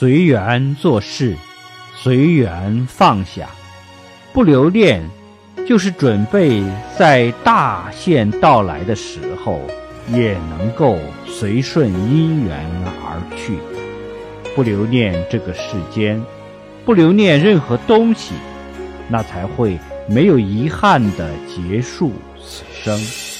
随缘做事随缘放下。不留恋就是准备在大限到来的时候也能够随顺因缘而去。不留恋这个世间不留恋任何东西那才会没有遗憾的结束此生。